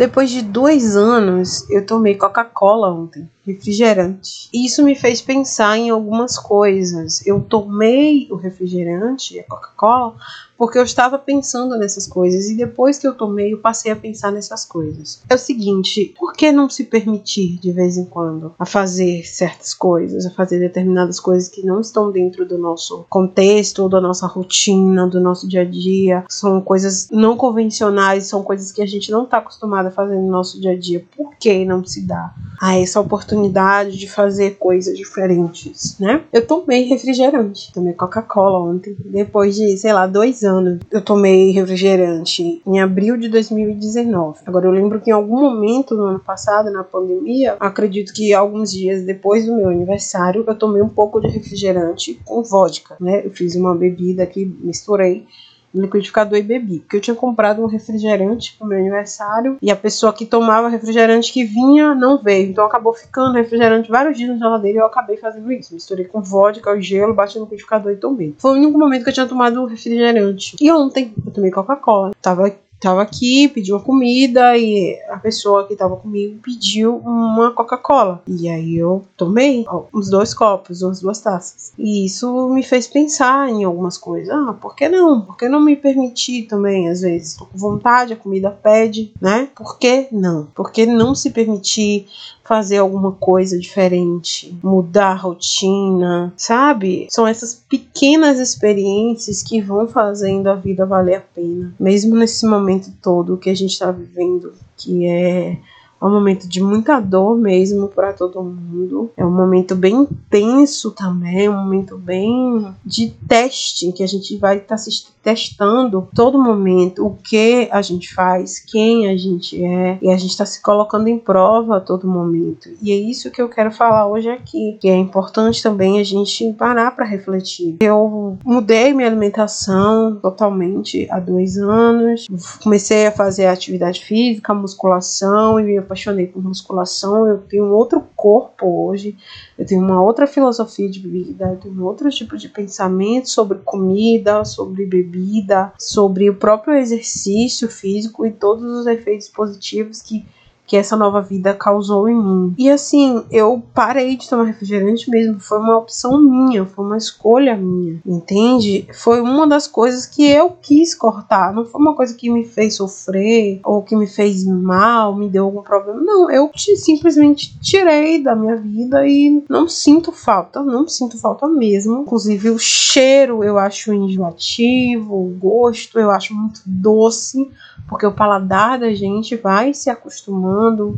Depois de dois anos, eu tomei Coca-Cola ontem refrigerante. Isso me fez pensar em algumas coisas. Eu tomei o refrigerante, a Coca-Cola, porque eu estava pensando nessas coisas e depois que eu tomei, eu passei a pensar nessas coisas. É o seguinte, por que não se permitir de vez em quando a fazer certas coisas, a fazer determinadas coisas que não estão dentro do nosso contexto, da nossa rotina, do nosso dia a dia? São coisas não convencionais, são coisas que a gente não está acostumado a fazer no nosso dia a dia. Por que não se dá a essa oportunidade de fazer coisas diferentes, né? Eu tomei refrigerante, tomei Coca-Cola ontem, depois de, sei lá, dois anos eu tomei refrigerante em abril de 2019. Agora eu lembro que em algum momento no ano passado, na pandemia, acredito que alguns dias depois do meu aniversário, eu tomei um pouco de refrigerante com vodka, né? Eu fiz uma bebida que misturei liquidificador e bebi. Porque eu tinha comprado um refrigerante pro meu aniversário e a pessoa que tomava refrigerante que vinha não veio. Então acabou ficando refrigerante vários dias na geladeira e eu acabei fazendo isso. Misturei com vodka, o gelo, bati no liquidificador e tomei. Foi o único momento que eu tinha tomado refrigerante. E ontem eu tomei Coca-Cola. Tava tava aqui, pediu uma comida e pessoa que tava comigo pediu uma Coca-Cola. E aí eu tomei ó, uns dois copos, umas duas taças. E isso me fez pensar em algumas coisas. Ah, por que não? Por que não me permitir também? Às vezes tô com vontade, a comida pede, né? Por que não? Por que não se permitir fazer alguma coisa diferente, mudar a rotina, sabe? São essas pequenas experiências que vão fazendo a vida valer a pena, mesmo nesse momento todo que a gente está vivendo, que é é um momento de muita dor mesmo para todo mundo. É um momento bem intenso também, um momento bem de teste que a gente vai estar tá se testando todo momento o que a gente faz, quem a gente é, e a gente está se colocando em prova a todo momento. E é isso que eu quero falar hoje aqui, que é importante também a gente parar para refletir. Eu mudei minha alimentação totalmente há dois anos, comecei a fazer atividade física, musculação e apaixonei por musculação, eu tenho um outro corpo hoje, eu tenho uma outra filosofia de vida, eu tenho outro tipo de pensamento sobre comida, sobre bebida, sobre o próprio exercício físico e todos os efeitos positivos que que essa nova vida causou em mim. E assim, eu parei de tomar refrigerante mesmo, foi uma opção minha, foi uma escolha minha, entende? Foi uma das coisas que eu quis cortar, não foi uma coisa que me fez sofrer ou que me fez mal, me deu algum problema. Não, eu simplesmente tirei da minha vida e não sinto falta, não sinto falta mesmo. Inclusive o cheiro eu acho enjoativo, o gosto eu acho muito doce, porque o paladar da gente vai se acostumando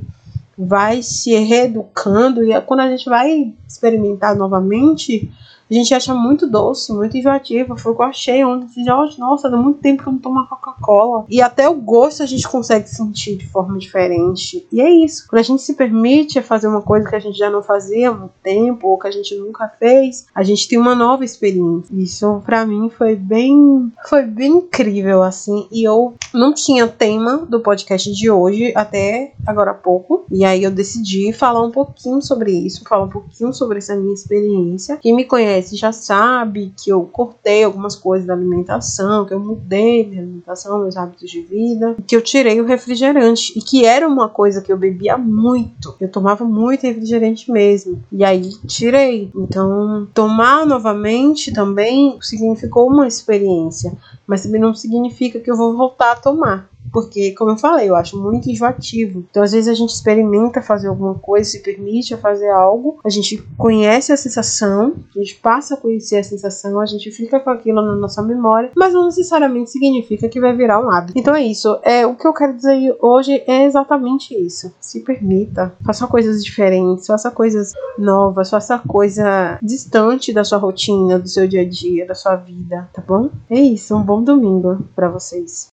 vai se reeducando e quando a gente vai experimentar novamente, a gente acha muito doce, muito enjoativo. Foi o que eu achei ontem. Assim, nossa, dá muito tempo que eu não tomo Coca-Cola. E até o gosto a gente consegue sentir de forma diferente. E é isso. Quando a gente se permite fazer uma coisa que a gente já não fazia há muito tempo, ou que a gente nunca fez, a gente tem uma nova experiência. Isso para mim foi bem. Foi bem incrível, assim. E eu não tinha tema do podcast de hoje até agora há pouco. E aí eu decidi falar um pouquinho sobre isso, falar um pouquinho sobre essa minha experiência. Quem me conhece conhece já sabe que eu cortei algumas coisas da alimentação, que eu mudei minha alimentação, meus hábitos de vida, que eu tirei o refrigerante e que era uma coisa que eu bebia muito. Eu tomava muito refrigerante mesmo. E aí tirei. Então, tomar novamente também significou uma experiência, mas também não significa que eu vou voltar a tomar. Porque, como eu falei, eu acho muito enjoativo. Então, às vezes, a gente experimenta fazer alguma coisa, se permite fazer algo, a gente conhece a sensação, a gente passa a conhecer a sensação, a gente fica com aquilo na nossa memória, mas não necessariamente significa que vai virar um hábito. Então é isso. É, o que eu quero dizer hoje é exatamente isso. Se permita, faça coisas diferentes, faça coisas novas, faça coisa distante da sua rotina, do seu dia a dia, da sua vida, tá bom? É isso. Um bom domingo para vocês.